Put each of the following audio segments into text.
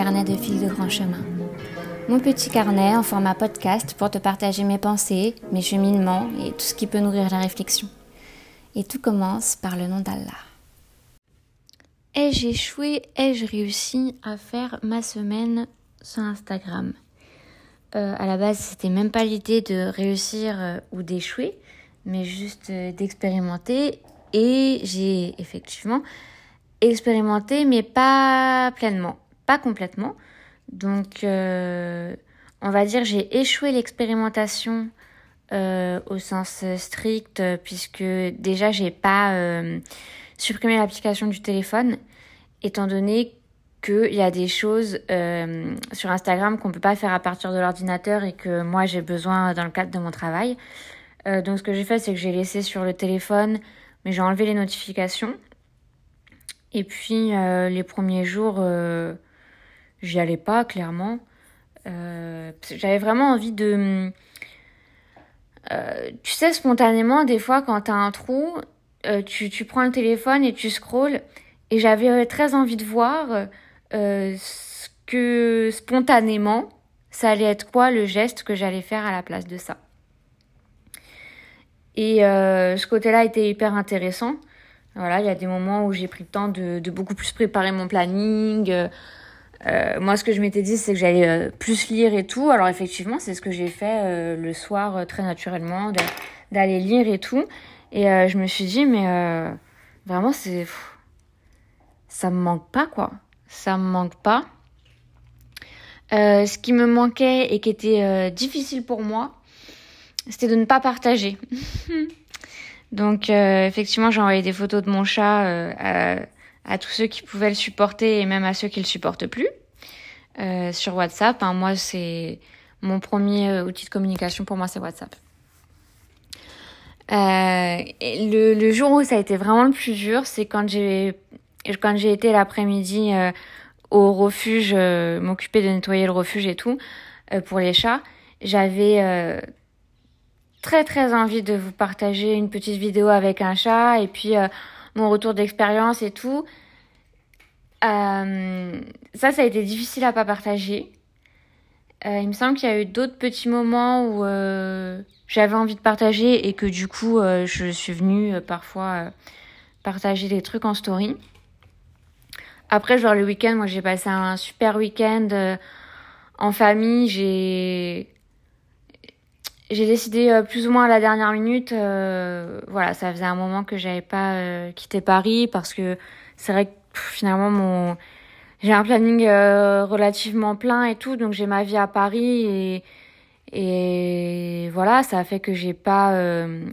Carnets de de grand chemin. Mon petit carnet en format podcast pour te partager mes pensées, mes cheminements et tout ce qui peut nourrir la réflexion. Et tout commence par le nom d'Allah. Ai-je échoué? Ai-je réussi à faire ma semaine sur Instagram? Euh, À la base, c'était même pas l'idée de réussir euh, ou d'échouer, mais juste euh, d'expérimenter. Et j'ai effectivement expérimenté, mais pas pleinement, complètement. Donc, euh, on va dire j'ai échoué l'expérimentation euh, au sens strict, puisque déjà j'ai pas euh, supprimé l'application du téléphone, étant donné qu'il y a des choses sur Instagram qu'on peut pas faire à partir de l'ordinateur et que moi j'ai besoin dans le cadre de mon travail. Donc ce que j'ai fait, c'est que j'ai laissé sur le téléphone, mais j'ai enlevé les notifications. Et puis les premiers jours, j'y allais pas clairement. Euh, J'avais vraiment envie de, euh, tu sais spontanément des fois quand t'as un trou, euh, tu, tu prends le téléphone et tu scrolls. Et j'avais très envie de voir ce que spontanément ça allait être quoi le geste que j'allais faire à la place de ça. Et ce côté-là était hyper intéressant. Voilà, il y a des moments où j'ai pris le temps de beaucoup plus préparer mon planning. Euh, moi, ce que je m'étais dit, c'est que j'allais euh, plus lire et tout. Alors effectivement, c'est ce que j'ai fait euh, le soir très naturellement, d'aller lire et tout. Et je me suis dit, mais vraiment, c'est ça me manque pas quoi. Ça me manque pas. Ce qui me manquait et qui était difficile pour moi, c'était de ne pas partager. Donc effectivement, j'ai envoyé des photos de mon chat à, à tous ceux qui pouvaient le supporter et même à ceux qui le supportent plus euh, sur WhatsApp. hein. Moi, c'est mon premier euh, outil de communication pour moi, c'est WhatsApp. Euh, le, le jour où ça a été vraiment le plus dur, c'est quand j'ai quand j'ai été l'après-midi euh, au refuge, euh, m'occuper de nettoyer le refuge et tout euh, pour les chats. J'avais euh, très très envie de vous partager une petite vidéo avec un chat et puis mon retour d'expérience et tout. Euh, ça, ça a été difficile à pas partager. Euh, il me semble qu'il y a eu d'autres petits moments où euh, j'avais envie de partager et que du coup, je suis venue parfois partager des trucs en story. Après, genre le week-end, moi j'ai passé un super week-end en famille. J'ai j'ai décidé euh, plus ou moins à la dernière minute. euh, voilà, ça faisait un moment que j'avais pas euh, quitté Paris parce que c'est vrai que finalement mon j'ai un planning euh, relativement plein et tout, donc j'ai ma vie à Paris et et voilà, ça a fait que j'ai pas. euh,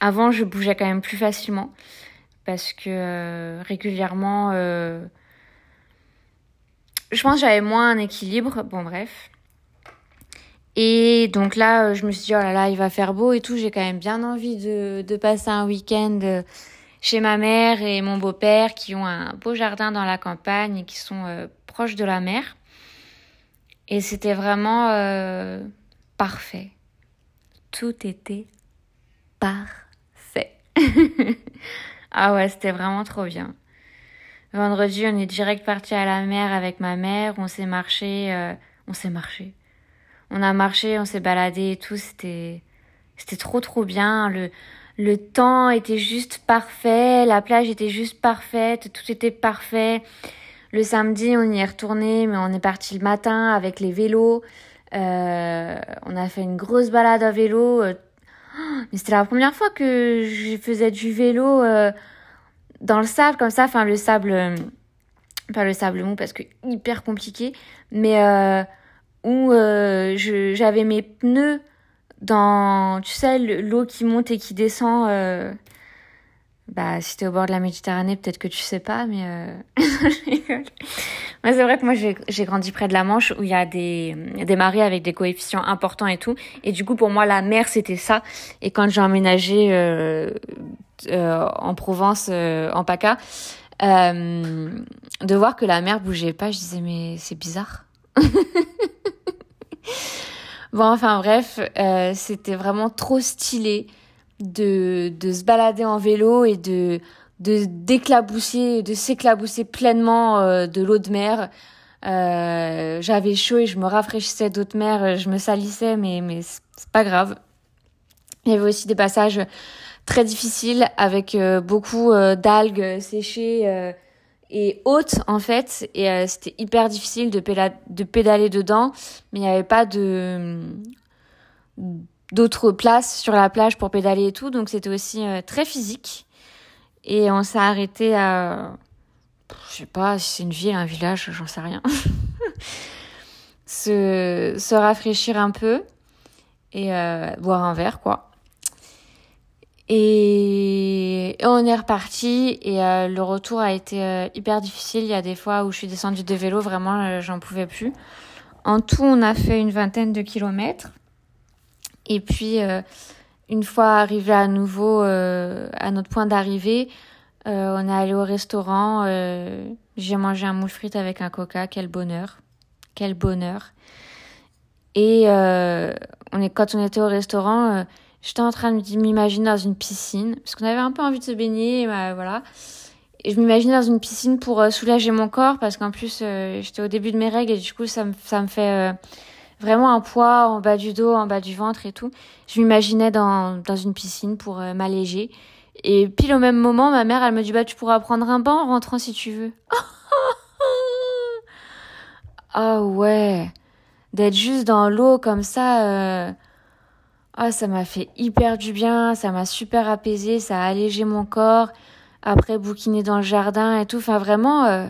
Avant, je bougeais quand même plus facilement parce que euh, régulièrement, je pense j'avais moins un équilibre. Bon, bref. Et donc là, euh, je me suis dit, oh là là, il va faire beau et tout. J'ai quand même bien envie de, de passer un week-end euh, chez ma mère et mon beau-père qui ont un beau jardin dans la campagne et qui sont euh, proches de la mer. Et c'était vraiment euh, parfait. Tout était parfait. ah ouais, c'était vraiment trop bien. Vendredi, on est direct parti à la mer avec ma mère. On s'est marché, euh, on s'est marché. On a marché, on s'est baladé et tout. C'était, c'était trop trop bien. Le, temps était juste parfait. La plage était juste parfaite. Tout était parfait. Le samedi, on y est retourné, mais on est parti le matin avec les vélos. Euh, on a fait une grosse balade à vélo. Euh, mais c'était la première fois que je faisais du vélo euh, dans le sable comme ça. Enfin, le sable, pas le sable mou parce que hyper compliqué, mais où euh, j'avais mes pneus dans, tu sais, le- l'eau qui monte et qui descend. euh, bah, si t'es au bord de la Méditerranée, peut-être que tu sais pas, mais euh... c'est vrai que moi j'ai j'ai grandi près de la Manche où il y a des des marées avec des coefficients importants et tout, et du coup pour moi la mer c'était ça. Et quand j'ai emménagé euh, euh, en Provence, euh, en PACA, euh, de voir que la mer bougeait pas, je disais mais c'est bizarre. Bon, enfin bref, euh, c'était vraiment trop stylé de, de se balader en vélo et de, de d'éclabousser, de s'éclabousser pleinement euh, de l'eau de mer. Euh, j'avais chaud et je me rafraîchissais d'eau de mer, je me salissais, mais mais c'est pas grave. Il y avait aussi des passages très difficiles avec euh, beaucoup d'algues séchées et hautes en fait, et c'était hyper difficile de, pédaler dedans, mais il n'y avait pas de d'autres places sur la plage pour pédaler et tout, donc c'était aussi très physique. Et on s'est arrêté à, je sais pas si c'est une ville, un village, j'en sais rien. se, se rafraîchir un peu et euh, boire un verre, quoi. Et, on est reparti et euh, le retour a été euh, hyper difficile. Il y a des fois où je suis descendue de vélo, vraiment, j'en pouvais plus. En tout, on a fait une vingtaine de kilomètres. Et puis, une fois arrivé à nouveau euh, à notre point d'arrivée, euh, on est allé au restaurant. Euh, j'ai mangé un moule frite avec un coca. Quel bonheur. Quel bonheur. Et quand on était au restaurant, j'étais en train de m'imaginer dans une piscine. Parce qu'on avait un peu envie de se baigner. Bah, voilà. Et je m'imaginais dans une piscine pour soulager mon corps. Parce qu'en plus, j'étais au début de mes règles. Et du coup, ça me, ça me fait vraiment un poids en bas du dos, en bas du ventre et tout. Je m'imaginais dans, dans une piscine pour euh, m'alléger. Et pile au même moment, ma mère, elle me dit, bah, tu pourras prendre un bain en rentrant si tu veux. ah ouais. D'être juste dans l'eau comme ça, ah, ça m'a fait hyper du bien, ça m'a super apaisé, ça a allégé mon corps. Après, bouquiner dans le jardin et tout. Enfin, vraiment, euh,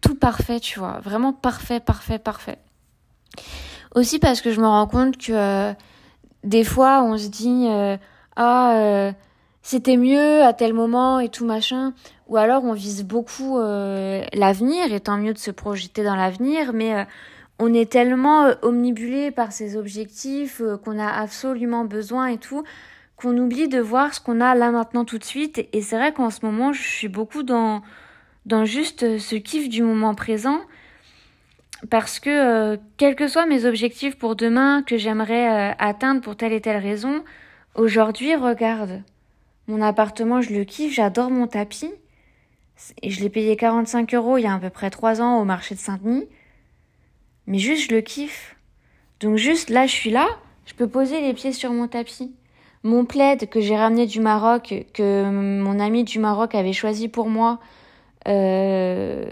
tout parfait, tu vois. Vraiment parfait, parfait, parfait. Aussi parce que je me rends compte que euh, des fois on se dit euh, ah c'était mieux à tel moment et tout machin ou alors on vise beaucoup l'avenir et tant mieux de se projeter dans l'avenir mais on est tellement omnibulé par ces objectifs qu'on a absolument besoin et tout qu'on oublie de voir ce qu'on a là maintenant tout de suite et c'est vrai qu'en ce moment je suis beaucoup dans dans juste ce kiff du moment présent parce que euh, quels que soient mes objectifs pour demain que j'aimerais euh, atteindre pour telle et telle raison, aujourd'hui, regarde, mon appartement, je le kiffe, j'adore mon tapis. Et je l'ai payé 45 euros il y a à peu près 3 ans au marché de Saint-Denis. Mais juste, je le kiffe. Donc juste, là, je suis là, je peux poser les pieds sur mon tapis. Mon plaid que j'ai ramené du Maroc, que mon ami du Maroc avait choisi pour moi, euh,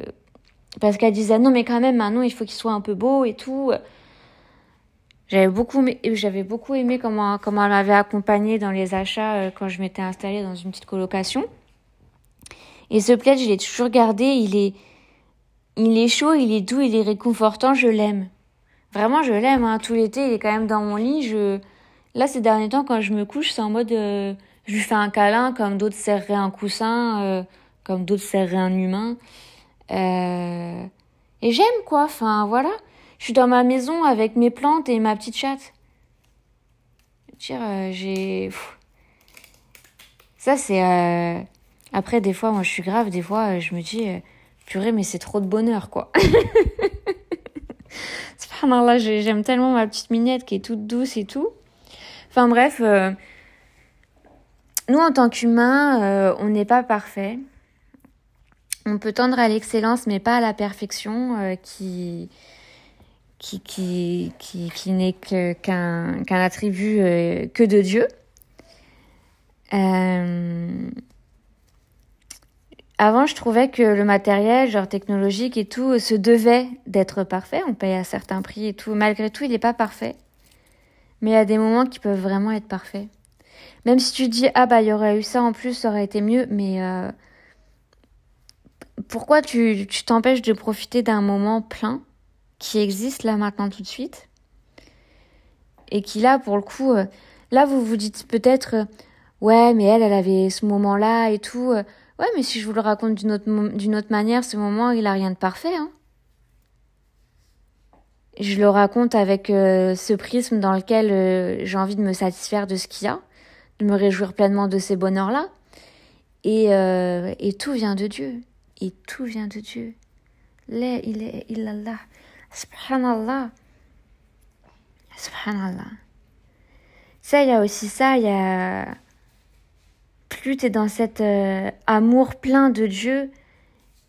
parce qu'elle disait non mais quand même maintenant il faut qu'il soit un peu beau et tout. J'avais beaucoup, j'avais beaucoup aimé comment, comment elle m'avait accompagnée dans les achats euh, quand je m'étais installée dans une petite colocation. Et ce plaid, je l'ai toujours gardé. Il est, il est chaud, il est doux, il est réconfortant. Je l'aime. Vraiment, je l'aime. Hein. Tout l'été, il est quand même dans mon lit. Je, là, ces derniers temps, quand je me couche, c'est en mode, euh, je lui fais un câlin, comme d'autres serreraient un coussin, euh, comme d'autres serreraient un humain. Euh, et j'aime quoi, enfin voilà. Je suis dans ma maison avec mes plantes et ma petite chatte. Dire, euh, j'ai. Ça, c'est. Euh, après, des fois, moi, je suis grave, des fois, je me dis, purée, mais c'est trop de bonheur, quoi. j'aime tellement ma petite minette qui est toute douce et tout. Enfin, bref. nous, en tant qu'humains, on n'est pas parfait on peut tendre à l'excellence, mais pas à la perfection, euh, qui, qui, qui, qui, qui n'est qu'un attribut euh, que de Dieu. Euh, avant, je trouvais que le matériel, genre technologique et tout, se devait d'être parfait. On paye à certains prix et tout. Malgré tout, il n'est pas parfait. Mais il y a des moments qui peuvent vraiment être parfaits. Même si tu dis, ah bah, il y aurait eu ça en plus, ça aurait été mieux, mais pourquoi tu t'empêches de profiter d'un moment plein qui existe là maintenant tout de suite et qui là pour le coup euh, là vous vous dites peut-être euh, ouais mais elle elle avait ce moment là et tout euh, ouais mais si je vous le raconte d'une autre d'une autre manière ce moment il a rien de parfait hein je le raconte avec ce prisme dans lequel j'ai envie de me satisfaire de ce qu'il y a de me réjouir pleinement de ces bonheurs là et et tout vient de Dieu et tout vient de Dieu. La ilaha illallah. Subhanallah. Subhanallah. Ça, il y a aussi ça, il y a plus tu es dans cet euh, amour plein de Dieu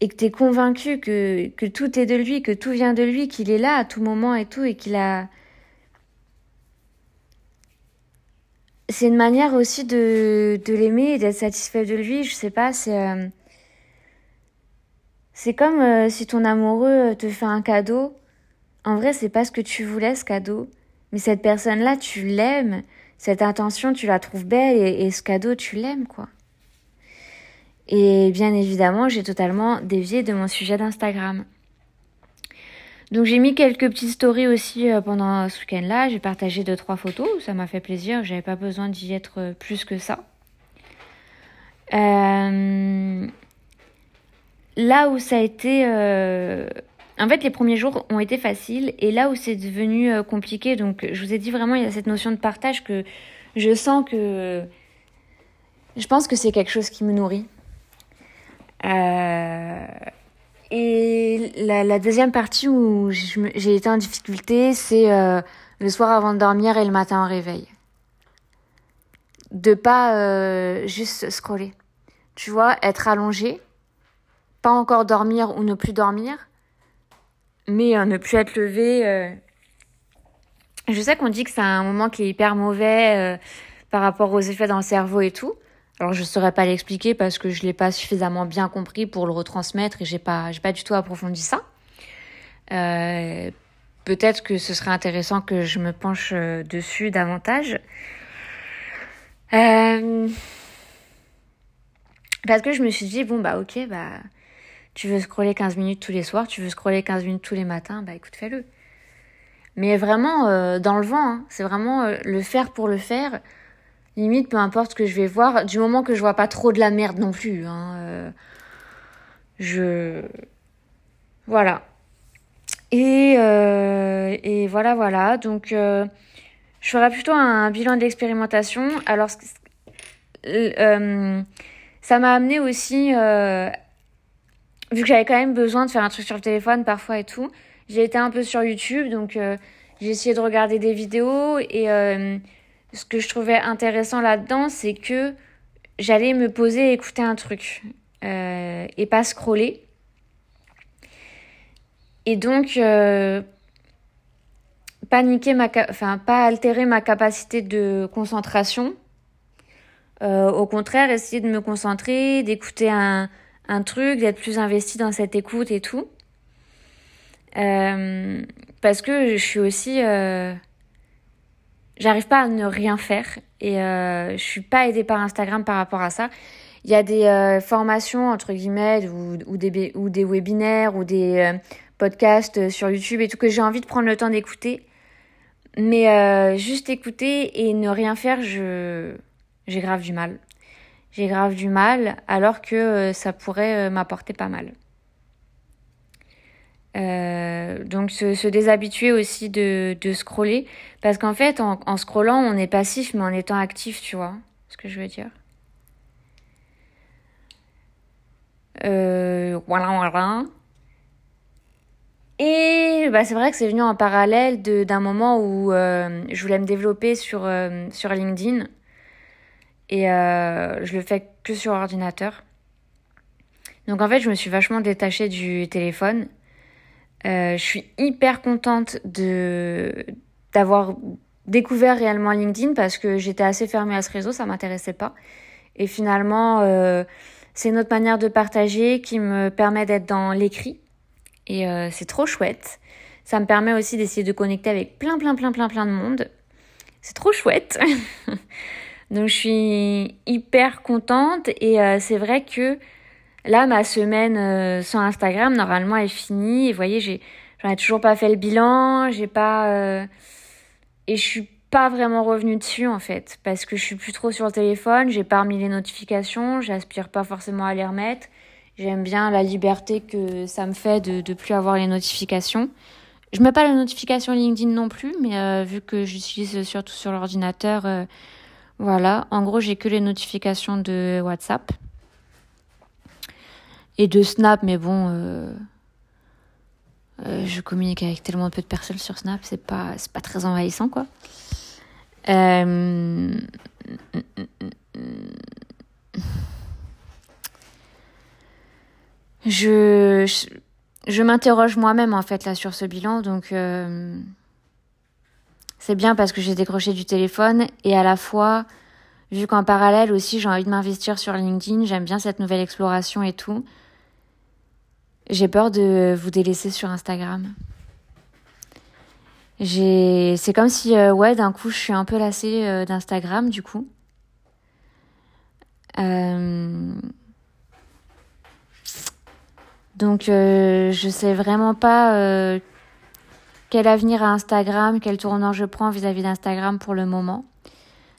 et que tu es convaincu que, que tout est de lui, que tout vient de lui, qu'il est là à tout moment et tout, et qu'il a... C'est une manière aussi de, de l'aimer et d'être satisfait de lui, je sais pas, c'est... Euh, c'est comme euh, si ton amoureux te fait un cadeau. En vrai, c'est pas ce que tu voulais, ce cadeau. Mais cette personne-là, tu l'aimes. Cette intention, tu la trouves belle et, ce cadeau, tu l'aimes, quoi. Et bien évidemment, j'ai totalement dévié de mon sujet d'Instagram. Donc j'ai mis quelques petites stories aussi euh, pendant ce week-end-là. J'ai partagé deux trois photos, ça m'a fait plaisir. J'avais pas besoin d'y être plus que ça. Euh... Là où ça a été, euh... en fait, les premiers jours ont été faciles et là où c'est devenu euh, compliqué. Donc je vous ai dit vraiment, il y a cette notion de partage que je sens que je pense que c'est quelque chose qui me nourrit. Euh, et la, deuxième partie où j'ai été en difficulté, c'est euh, le soir avant de dormir et le matin au réveil. De pas juste scroller. Tu vois, être allongé, pas encore dormir ou ne plus dormir, mais ne plus être levé. Je sais qu'on dit que c'est un moment qui est hyper mauvais par rapport aux effets dans le cerveau et tout. Alors je saurais pas l'expliquer parce que je l'ai pas suffisamment bien compris pour le retransmettre et j'ai pas j'ai pas du tout approfondi ça. Euh, peut-être que ce serait intéressant que je me penche euh, dessus davantage. Euh, parce que je me suis dit bon bah ok bah tu veux scroller 15 minutes tous les soirs, tu veux scroller 15 minutes tous les matins, bah écoute fais-le. Mais vraiment dans le vent, hein. c'est vraiment le faire pour le faire limite peu importe ce que je vais voir du moment que je vois pas trop de la merde non plus hein, euh, je voilà et euh, et voilà voilà donc euh, je ferai plutôt un, bilan d'expérimentation alors ça m'a amené aussi vu que j'avais quand même besoin de faire un truc sur le téléphone parfois et tout j'ai été un peu sur YouTube donc j'ai essayé de regarder des vidéos et ce que je trouvais intéressant là-dedans, c'est que j'allais me poser et écouter un truc euh, et pas scroller. Et donc, euh, paniquer ma, enfin, pas altérer ma capacité de concentration. Euh, au contraire, essayer de me concentrer, d'écouter un, un truc, d'être plus investi dans cette écoute et tout. parce que je suis aussi j'arrive pas à ne rien faire et euh, je suis pas aidée par Instagram par rapport à ça. Il y a des euh, formations entre guillemets ou, ou, des ou des webinaires ou des euh, podcasts sur YouTube et tout que j'ai envie de prendre le temps d'écouter. Mais euh, juste écouter et ne rien faire, je j'ai grave du mal. J'ai grave du mal alors que ça pourrait m'apporter pas mal. Euh, donc se, déshabituer aussi de, scroller. Parce qu'en fait, en, scrollant, on est passif, mais en étant actif, tu vois ce que je veux dire. Euh, voilà, voilà. Et bah, c'est vrai que c'est venu en parallèle d'un moment où euh, je voulais me développer euh, sur LinkedIn. Et euh, je le fais que sur ordinateur. Donc en fait, je me suis vachement détachée du téléphone. Euh, je suis hyper contente de d'avoir découvert réellement LinkedIn parce que j'étais assez fermée à ce réseau, ça m'intéressait pas. Et finalement, euh, c'est une autre manière de partager qui me permet d'être dans l'écrit. Et euh, c'est trop chouette. Ça me permet aussi d'essayer de connecter avec plein, plein, plein, plein, plein de monde. C'est trop chouette. Donc je suis hyper contente et c'est vrai que Là, ma semaine euh, sur Instagram, normalement, est finie. Et vous voyez, j'ai, j'en ai toujours pas fait le bilan. J'ai pas, euh, et je suis pas vraiment revenue dessus, en fait. Parce que je suis plus trop sur le téléphone. J'ai pas remis les notifications. J'aspire pas forcément à les remettre. J'aime bien la liberté que ça me fait de, de plus avoir les notifications. Je mets pas la notification LinkedIn non plus, mais euh, vu que j'utilise surtout sur l'ordinateur, voilà, en gros, j'ai que les notifications de WhatsApp et de Snap, mais bon, euh, euh, je communique avec tellement peu de personnes sur Snap, c'est pas, pas très envahissant, quoi. Euh, je, je m'interroge moi-même en fait là sur ce bilan, donc c'est bien parce que j'ai décroché du téléphone et à la fois, vu qu'en parallèle aussi j'ai envie de m'investir sur LinkedIn, j'aime bien cette nouvelle exploration et tout. J'ai peur de vous délaisser sur Instagram. C'est comme si, euh, ouais, d'un coup, je suis un peu lassée euh, d'Instagram, du coup. Euh... Donc, je sais vraiment pas quel avenir a Instagram, quel tournant je prends vis-à-vis d'Instagram pour le moment.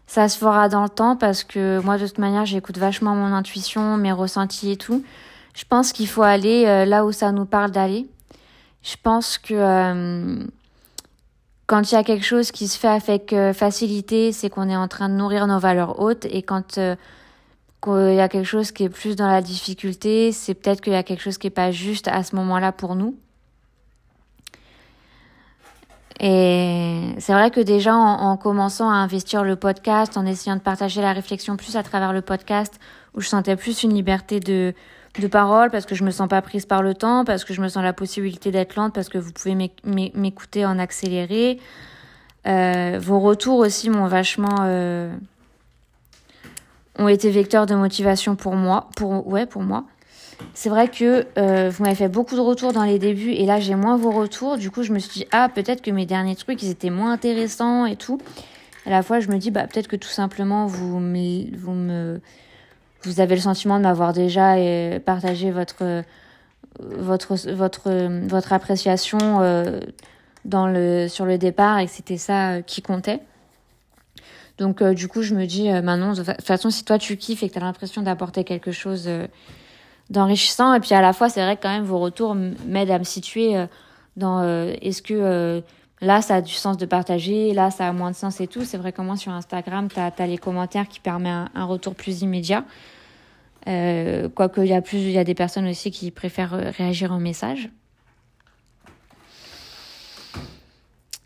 Ça se fera dans le temps parce que moi, de toute manière, j'écoute vachement mon intuition, mes ressentis et tout. Je pense qu'il faut aller euh, là où ça nous parle d'aller. Je pense que euh, quand il y a quelque chose qui se fait avec euh, facilité, c'est qu'on est en train de nourrir nos valeurs hautes. Et quand il y a quelque chose qui est plus dans la difficulté, c'est peut-être qu'il y a quelque chose qui est pas juste à ce moment-là pour nous. Et c'est vrai que déjà en, en, commençant à investir le podcast, en essayant de partager la réflexion plus à travers le podcast, où je sentais plus une liberté de, de parole parce que je me sens pas prise par le temps, parce que je me sens la possibilité d'être lente, parce que vous pouvez m'écouter en accéléré. Euh, vos retours aussi m'ont vachement euh, ont été vecteurs de motivation pour moi, pour ouais pour moi. C'est vrai que euh, vous m'avez fait beaucoup de retours dans les débuts et là j'ai moins vos retours. Du coup je me suis dit ah peut-être que mes derniers trucs ils étaient moins intéressants et tout. À la fois je me dis bah peut-être que tout simplement vous vous me vous avez le sentiment de m'avoir déjà euh, partagé votre votre votre votre appréciation euh, dans le sur le départ et que c'était ça qui comptait. Donc du coup, je me dis maintenant de toute façon si toi tu kiffes et que tu as l'impression d'apporter quelque chose d'enrichissant et puis à la fois c'est vrai que quand même vos retours m'aident à me situer dans est-ce que là ça a du sens de partager, là ça a moins de sens et tout. C'est vrai que sur Instagram, tu as, les commentaires qui permettent un retour plus immédiat. Euh, Quoique il y a plus, il y a des personnes aussi qui préfèrent euh, réagir en message.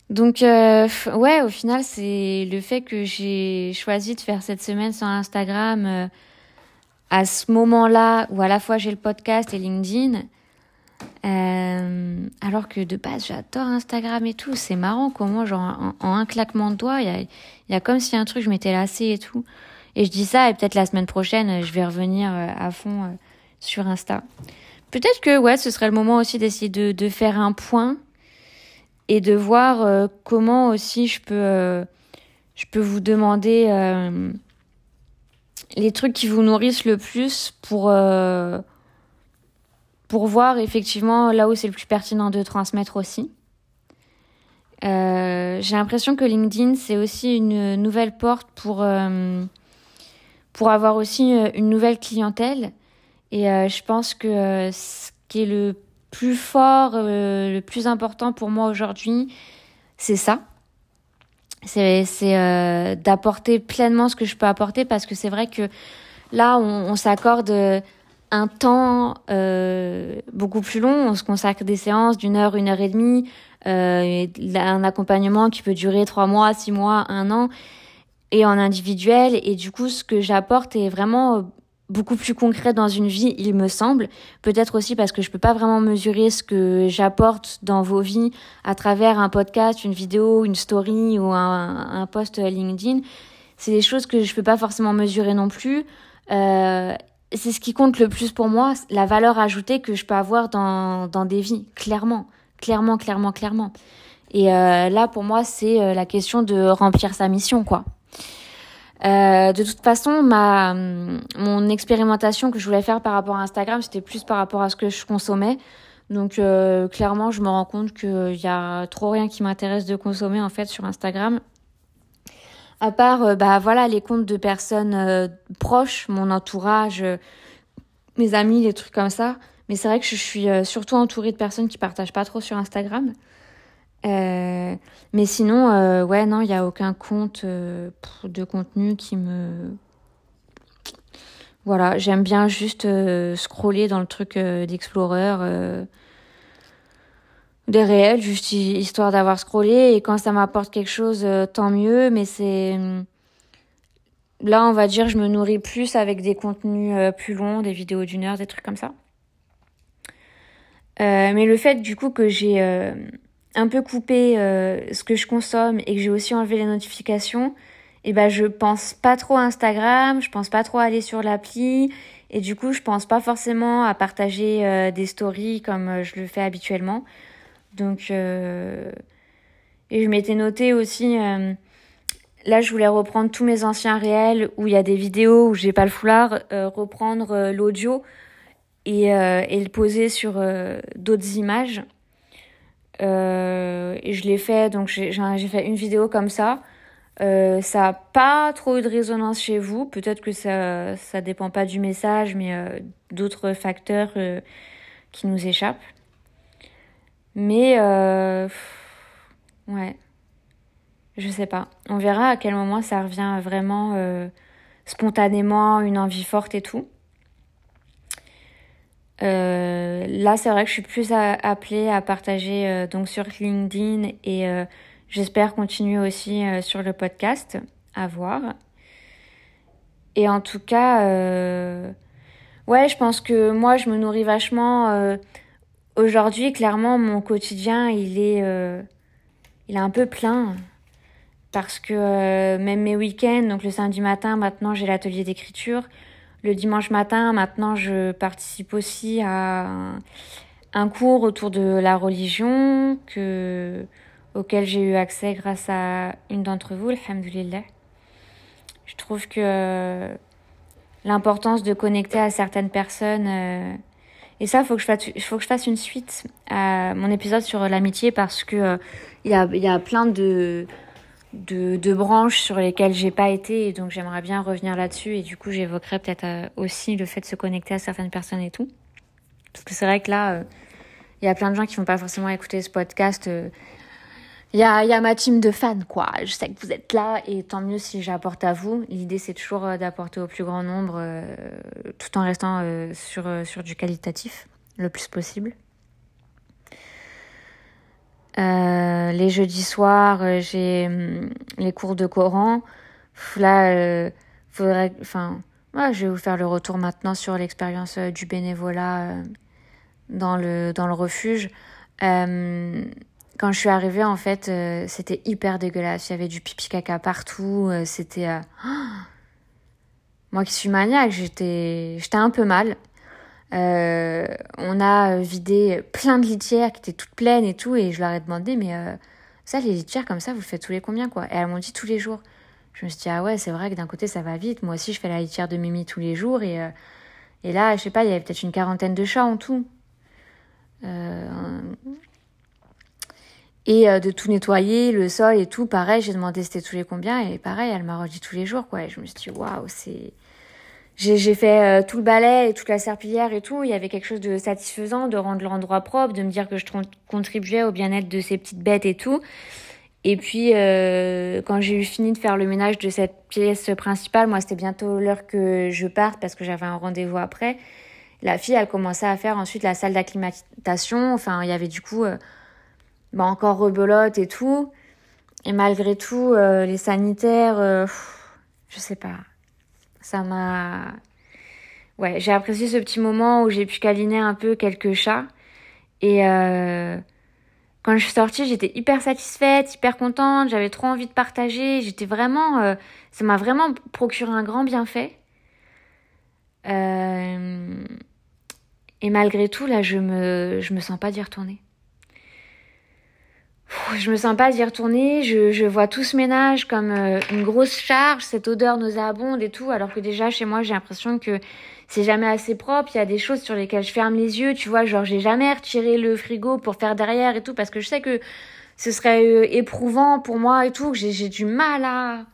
Donc euh, ouais, au final, c'est le fait que j'ai choisi de faire cette semaine sur Instagram euh, à ce moment-là où à la fois j'ai le podcast et LinkedIn. alors que de base j'adore Instagram et tout, c'est marrant comment genre en, un claquement de doigts, il y a, y a comme si un truc je m'étais lassée et tout. Et je dis ça, et peut-être la semaine prochaine, je vais revenir euh, à fond euh, sur Insta. Peut-être que ouais, ce serait le moment aussi d'essayer de, de faire un point et de voir euh, comment aussi je peux, je peux vous demander les trucs qui vous nourrissent le plus pour, pour voir effectivement là où c'est le plus pertinent de transmettre aussi. J'ai l'impression que LinkedIn, c'est aussi une nouvelle porte pour pour avoir aussi euh, une nouvelle clientèle. Et euh, je pense que euh, ce qui est le plus fort, le plus important pour moi aujourd'hui, c'est ça. C'est c'est d'apporter pleinement ce que je peux apporter parce que c'est vrai que là, on, s'accorde un temps beaucoup plus long. On se consacre des séances d'une heure, une heure et demie, euh, un accompagnement qui peut durer trois mois, six mois, un an et en individuel. Et du coup, ce que j'apporte est vraiment euh, beaucoup plus concret dans une vie, il me semble. Peut-être aussi parce que je peux pas vraiment mesurer ce que j'apporte dans vos vies à travers un podcast, une vidéo, une story ou un, post LinkedIn. C'est des choses que je peux pas forcément mesurer non plus. Euh, c'est ce qui compte le plus pour moi, la valeur ajoutée que je peux avoir dans, dans des vies, clairement, clairement, clairement, clairement. Et euh, là, pour moi, c'est euh, la question de remplir sa mission, quoi. Euh, de toute façon, ma mon expérimentation que je voulais faire par rapport à Instagram, c'était plus par rapport à ce que je consommais. Donc euh, clairement, je me rends compte qu'il y a trop rien qui m'intéresse de consommer en fait sur Instagram. À part euh, bah voilà les comptes de personnes proches, mon entourage, mes amis, les trucs comme ça. Mais c'est vrai que je suis surtout entourée de personnes qui partagent pas trop sur Instagram. Euh, mais sinon, euh, ouais, non, il n'y a aucun compte euh, de contenu qui me. Voilà, j'aime bien juste euh, scroller dans le truc d'Explorer des réels, juste histoire d'avoir scrollé. Et quand ça m'apporte quelque chose, tant mieux. Mais c'est. Là, on va dire, je me nourris plus avec des contenus plus longs, des vidéos d'une heure, des trucs comme ça. mais le fait du coup que j'ai un peu coupé ce que je consomme et que j'ai aussi enlevé les notifications, et eh ben je pense pas trop à Instagram, je pense pas trop à aller sur l'appli et du coup je pense pas forcément à partager des stories comme je le fais habituellement. Donc et je m'étais noté aussi Là, je voulais reprendre tous mes anciens réels où il y a des vidéos où j'ai pas le foulard, euh, reprendre euh, l'audio euh, et, le poser sur d'autres images. Et je l'ai fait, donc j'ai fait une vidéo comme ça. ça a pas trop eu de résonance chez vous. Peut-être que ça ça dépend pas du message, mais d'autres facteurs qui nous échappent. Mais ouais. Je sais pas. On verra à quel moment ça revient vraiment euh, spontanément, une envie forte et tout. Euh, là, c'est vrai que je suis plus appelée à partager euh, donc sur LinkedIn et j'espère continuer aussi sur le podcast à voir. Et en tout cas, ouais, je pense que moi, je me nourris vachement. Aujourd'hui, clairement, mon quotidien, il est, il est un peu plein parce que euh, même mes week-ends, donc le samedi matin, maintenant j'ai l'atelier d'écriture. Le dimanche matin, maintenant je participe aussi à un, cours autour de la religion que, auquel j'ai eu accès grâce à une d'entre vous, alhamdoulilah. Je trouve que euh, l'importance de connecter à certaines personnes... Euh, et ça, il faut, que je fasse, faut que je fasse une suite à mon épisode sur l'amitié parce que il y, a, y a plein de de, branches sur lesquelles j'ai pas été et donc j'aimerais bien revenir là-dessus et du coup j'évoquerai peut-être euh, aussi le fait de se connecter à certaines personnes et tout. Parce que c'est vrai que là euh, il y a plein de gens qui vont pas forcément écouter ce podcast euh, il y a, y a ma team de fans quoi. Je sais que vous êtes là et tant mieux si j'apporte à vous. L'idée c'est toujours d'apporter au plus grand nombre tout en restant sur, sur du qualitatif le plus possible euh, les jeudis soirs, euh, j'ai hum, les cours de Coran. Là, euh, faudrait, enfin, je vais vous faire le retour maintenant sur l'expérience du bénévolat dans le dans le refuge. quand je suis arrivée, en fait, c'était hyper dégueulasse. Il y avait du pipi caca partout. c'était moi qui suis maniaque, j'étais j'étais un peu mal. Euh, on a vidé plein de litières qui étaient toutes pleines et tout, et je leur ai demandé, mais euh, ça, les litières comme ça, vous faites tous les combien, quoi? Et elles m'ont dit tous les jours. Je me suis dit, ah ouais, c'est vrai que d'un côté, ça va vite. Moi aussi, je fais la litière de Mimi tous les jours, et, euh, et là, je sais pas, il y avait peut-être une quarantaine de chats en tout. Et de tout nettoyer, le sol et tout, pareil, j'ai demandé c'était tous les combien, et pareil, elle m'a redit tous les jours, quoi. Et je me suis dit, waouh, c'est j'ai fait euh, tout le balai et toute la serpillière et tout. Il y avait quelque chose de satisfaisant de rendre l'endroit propre, de me dire que je contribuais au bien-être de ces petites bêtes et tout. Et puis, euh, quand j'ai eu fini de faire le ménage de cette pièce principale, moi, c'était bientôt l'heure que je parte parce que j'avais un rendez-vous après. La fille, elle commençait à faire ensuite la salle d'acclimatation. Enfin, il y avait du coup euh, bah, encore rebelote et tout. Et malgré tout, les sanitaires, je sais pas ça m'a... Ouais, j'ai apprécié ce petit moment où j'ai pu câliner un peu quelques chats. Et euh, quand je suis sortie, j'étais hyper satisfaite, hyper contente, j'avais trop envie de partager. J'étais vraiment... Euh, ça m'a vraiment procuré un grand bienfait. Euh, et malgré tout, là, je me, je me sens pas d'y retourner je me sens pas d'y retourner. Je, vois tout ce ménage comme euh, une grosse charge, cette odeur nauséabonde et tout, alors que déjà chez moi j'ai l'impression que c'est jamais assez propre. Il y a des choses sur lesquelles je ferme les yeux, tu vois, genre j'ai jamais retiré le frigo pour faire derrière et tout, parce que je sais que ce serait euh, éprouvant pour moi et tout, que j'ai du mal à...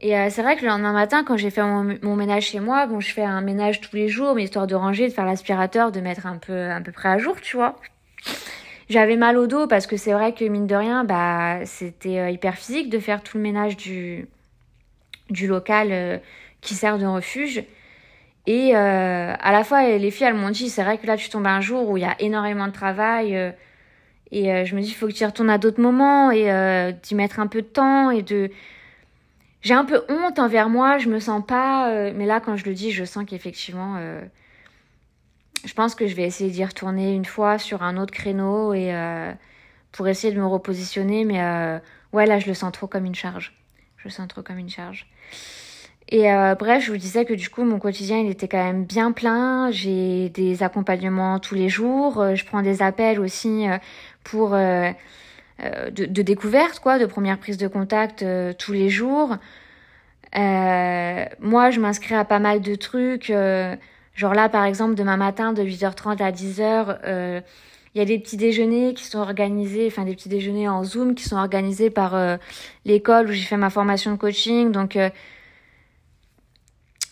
Et euh, c'est vrai que le lendemain matin, quand j'ai fait mon, ménage chez moi, bon, je fais un ménage tous les jours, mais histoire de ranger, de faire l'aspirateur, de mettre un peu, un peu près à jour, tu vois. J'avais mal au dos parce que c'est vrai que mine de rien, bah, c'était euh, hyper physique de faire tout le ménage du, du local euh, qui sert de refuge. Et euh, à la fois, les filles, elles m'ont dit, c'est vrai que là, tu tombes un jour où il y a énormément de travail. et je me dis, il faut que tu y retournes à d'autres moments et d'y mettre un peu de temps et de... J'ai un peu honte envers moi, je me sens pas... mais là, quand je le dis, je sens qu'effectivement je pense que je vais essayer d'y retourner une fois sur un autre créneau et pour essayer de me repositionner. Mais ouais, là, je le sens trop comme une charge. Je le sens trop comme une charge. Et euh, bref, je vous disais que du coup, mon quotidien, il était quand même bien plein. J'ai des accompagnements tous les jours. Euh, je prends des appels aussi euh, pour de, de, découverte, quoi, de première prise de contact tous les jours. moi, je m'inscris à pas mal de trucs. Genre là, par exemple, demain matin, de 8h30 à 10h, il y a des petits déjeuners qui sont organisés, enfin des petits déjeuners en Zoom qui sont organisés par l'école où j'ai fait ma formation de coaching. Donc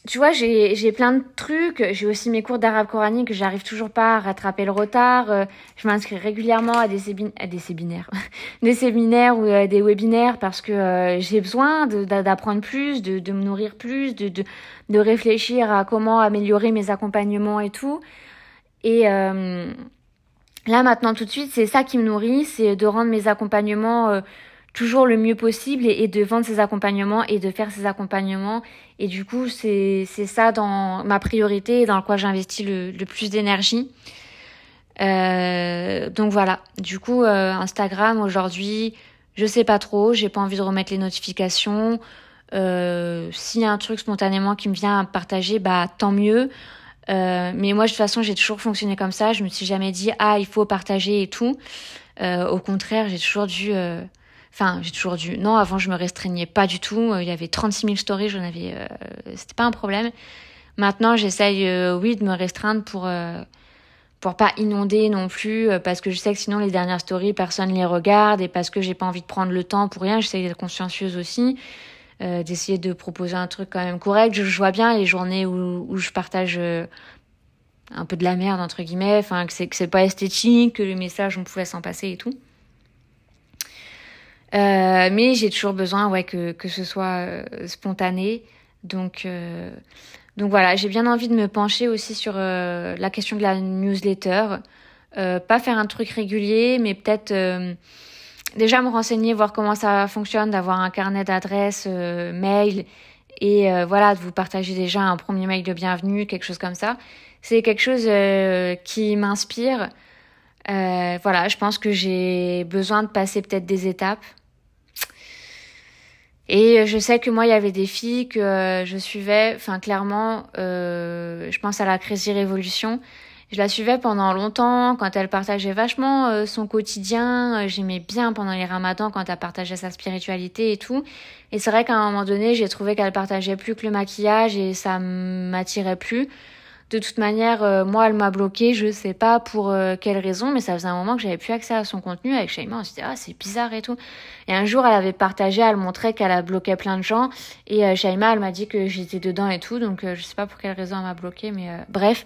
tu vois, j'ai plein de trucs. J'ai aussi mes cours d'arabe coranique que j'arrive toujours pas à rattraper le retard. Euh, je m'inscris régulièrement à des, séminaires, des séminaires ou euh, des webinaires parce que euh, j'ai besoin d'apprendre plus, de, de, me nourrir plus, de, de, de, réfléchir à comment améliorer mes accompagnements et tout. Et là maintenant tout de suite, c'est ça qui me nourrit, c'est de rendre mes accompagnements toujours le mieux possible et, de vendre ces accompagnements et de faire ces accompagnements. Et du coup, c'est ça dans ma priorité et dans quoi j'investis le, plus d'énergie. Euh, donc voilà. Du coup, euh, Instagram aujourd'hui, je sais pas trop. J'ai pas envie de remettre les notifications. Euh, S'il y a un truc spontanément qui me vient à partager, bah tant mieux. Euh, mais moi, de toute façon, j'ai toujours fonctionné comme ça. Je me suis jamais dit ah il faut partager et tout. Au contraire, j'ai toujours dû Enfin, j'ai toujours dû. Non, avant, je me restreignais pas du tout. Euh, il y avait 36 000 stories, j'en avais. Euh... C'était pas un problème. Maintenant, j'essaye, euh, oui, de me restreindre pour euh, pour pas inonder non plus, parce que je sais que sinon les dernières stories, personne les regarde et parce que j'ai pas envie de prendre le temps pour rien. J'essaye d'être consciencieuse aussi, d'essayer de proposer un truc quand même correct. Je, vois bien les journées où, où je partage un peu de la merde entre guillemets, enfin que c'est pas esthétique, que le message on pouvait s'en passer et tout. Euh, mais j'ai toujours besoin ouais, que, que ce soit euh, spontané. Donc, euh, donc voilà, j'ai bien envie de me pencher aussi sur la question de la newsletter. pas faire un truc régulier, mais peut-être déjà me renseigner, voir comment ça fonctionne, d'avoir un carnet d'adresses, mail, et voilà, de vous partager déjà un premier mail de bienvenue, quelque chose comme ça. C'est quelque chose qui m'inspire. Voilà, je pense que j'ai besoin de passer peut-être des étapes. Et je sais que moi, il y avait des filles que euh, je suivais, enfin clairement, euh, je pense à la Crazy Révolution. Je la suivais pendant longtemps quand elle partageait vachement euh, son quotidien. J'aimais bien pendant les ramadans quand elle partageait sa spiritualité et tout. Et c'est vrai qu'à un moment donné, j'ai trouvé qu'elle partageait plus que le maquillage et ça m'attirait plus. De toute manière, euh, moi, elle m'a bloqué, je sais pas pour euh, quelle raison, mais ça faisait un moment que j'avais plus accès à son contenu. Avec Shaima, on se dit, ah, c'est bizarre et tout. Et un jour, elle avait partagé, elle montrait qu'elle a bloqué plein de gens. Et euh, Shaima, elle m'a dit que j'étais dedans et tout. Donc, je sais pas pour quelle raison elle m'a bloqué, mais bref.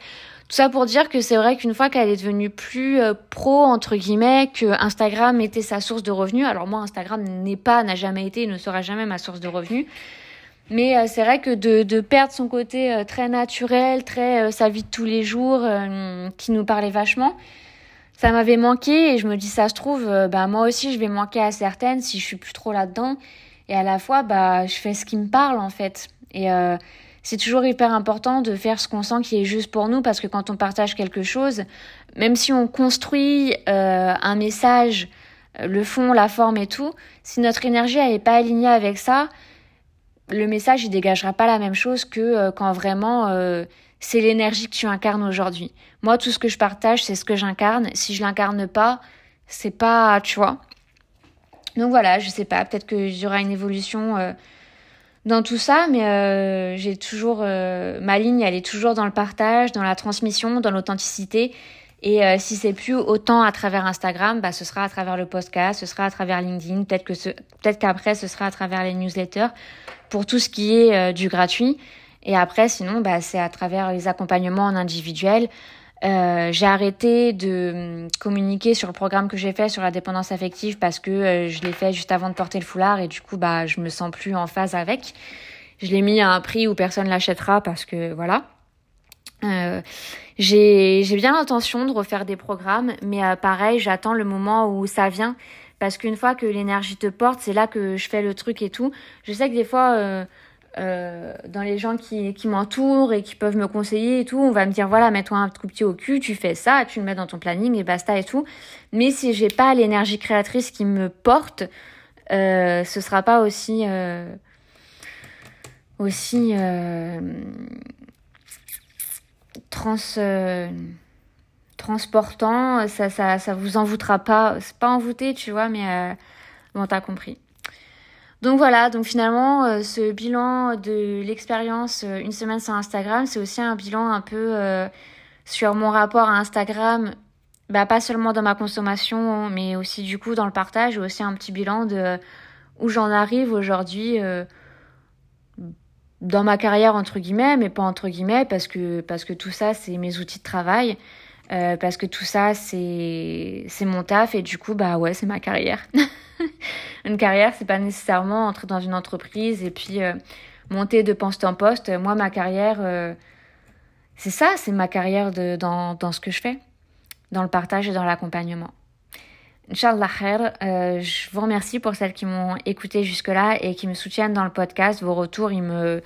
Tout ça pour dire que c'est vrai qu'une fois qu'elle est devenue plus pro, entre guillemets, que Instagram était sa source de revenus. Alors moi, Instagram n'est pas, n'a jamais été et ne sera jamais ma source de revenus. Mais euh, c'est vrai que de, perdre son côté euh, très naturel, très euh, sa vie de tous les jours, qui nous parlait vachement, ça m'avait manqué et je me dis ça se trouve, bah moi aussi je vais manquer à certaines si je suis plus trop là-dedans. Et à la fois, bah je fais ce qui me parle en fait. Et c'est toujours hyper important de faire ce qu'on sent qui est juste pour nous parce que quand on partage quelque chose, même si on construit un message, le fond, la forme et tout, si notre énergie n'est pas alignée avec ça, le message il dégagera pas la même chose que euh, quand vraiment euh, c'est l'énergie que tu incarnes aujourd'hui. Moi, tout ce que je partage, c'est ce que j'incarne. Si je l'incarne pas, c'est pas, tu vois. Donc voilà, je sais pas, peut-être qu'il y aura une évolution euh, dans tout ça, mais j'ai toujours ma ligne, elle est toujours dans le partage, dans la transmission, dans l'authenticité. Et si c'est plus autant à travers Instagram, bah ce sera à travers le podcast, ce sera à travers LinkedIn, peut-être que peut-être qu'après ce sera à travers les newsletters pour tout ce qui est euh, du gratuit. Et après, sinon, bah, c'est à travers les accompagnements en individuel. Euh, j'ai arrêté de hum, communiquer sur le programme que j'ai fait sur la dépendance affective parce que euh, je l'ai fait juste avant de porter le foulard et du coup bah je me sens plus en phase avec. Je l'ai mis à un prix où personne l'achètera parce que voilà. Euh, j'ai bien l'intention de refaire des programmes, mais pareil, j'attends le moment où ça vient parce qu'une fois que l'énergie te porte, c'est là que je fais le truc et tout. Je sais que des fois, euh, euh, dans les gens qui, qui m'entourent et qui peuvent me conseiller et tout, on va me dire voilà, mets-toi un coup petit au cul, tu fais ça, tu le mets dans ton planning et basta et tout. Mais si j'ai pas l'énergie créatrice qui me porte, euh, ce sera pas aussi euh, aussi trans transportant, ça, ça, ça vous envoûtera pas. C'est pas envoûté, tu vois, mais euh, bon, t'as compris. Donc voilà, donc finalement, euh, ce bilan de l'expérience euh, une semaine sur Instagram, c'est aussi un bilan un peu euh, sur mon rapport à Instagram, bah, pas seulement dans ma consommation, mais aussi du coup dans le partage, et aussi un petit bilan de où j'en arrive aujourd'hui dans ma carrière entre guillemets, mais pas entre guillemets parce que parce que tout ça c'est mes outils de travail, euh, parce que tout ça c'est mon taf et du coup bah ouais c'est ma carrière. une carrière c'est pas nécessairement entrer dans une entreprise et puis euh, monter de poste en poste. Moi ma carrière euh, c'est ça, c'est ma carrière dans ce que je fais, dans le partage et dans l'accompagnement. Inch'Allah khair, je vous remercie pour celles qui m'ont écouté jusque-là et qui me soutiennent dans le podcast. Vos retours, ils me,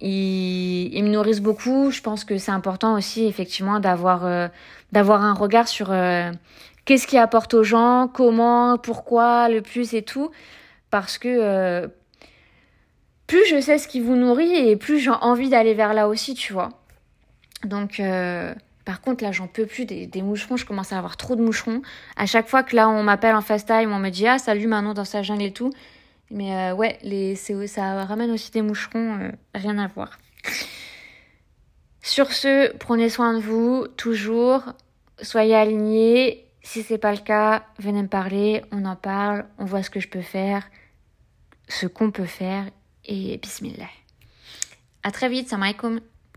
ils, me nourrissent beaucoup. Je pense que c'est important aussi, effectivement, d'avoir euh, d'avoir un regard sur euh, qu'est-ce qui apporte aux gens, comment, pourquoi, le plus et tout. Parce que euh, plus je sais ce qui vous nourrit et plus j'ai envie d'aller vers là aussi, tu vois. Donc... Par contre, là, j'en peux plus des, moucherons. Je commence à avoir trop de moucherons. À chaque fois que là, on m'appelle en fast time, on me dit Ah, salut Manon dans sa jungle et tout. Mais euh, ouais, les, ça ramène aussi des moucherons. Euh, rien à voir. Sur ce, prenez soin de vous, toujours. Soyez alignés. Si c'est pas le cas, venez me parler. On en parle. On voit ce que je peux faire. Ce qu'on peut faire. Et bismillah. À très vite. Salam alaikum.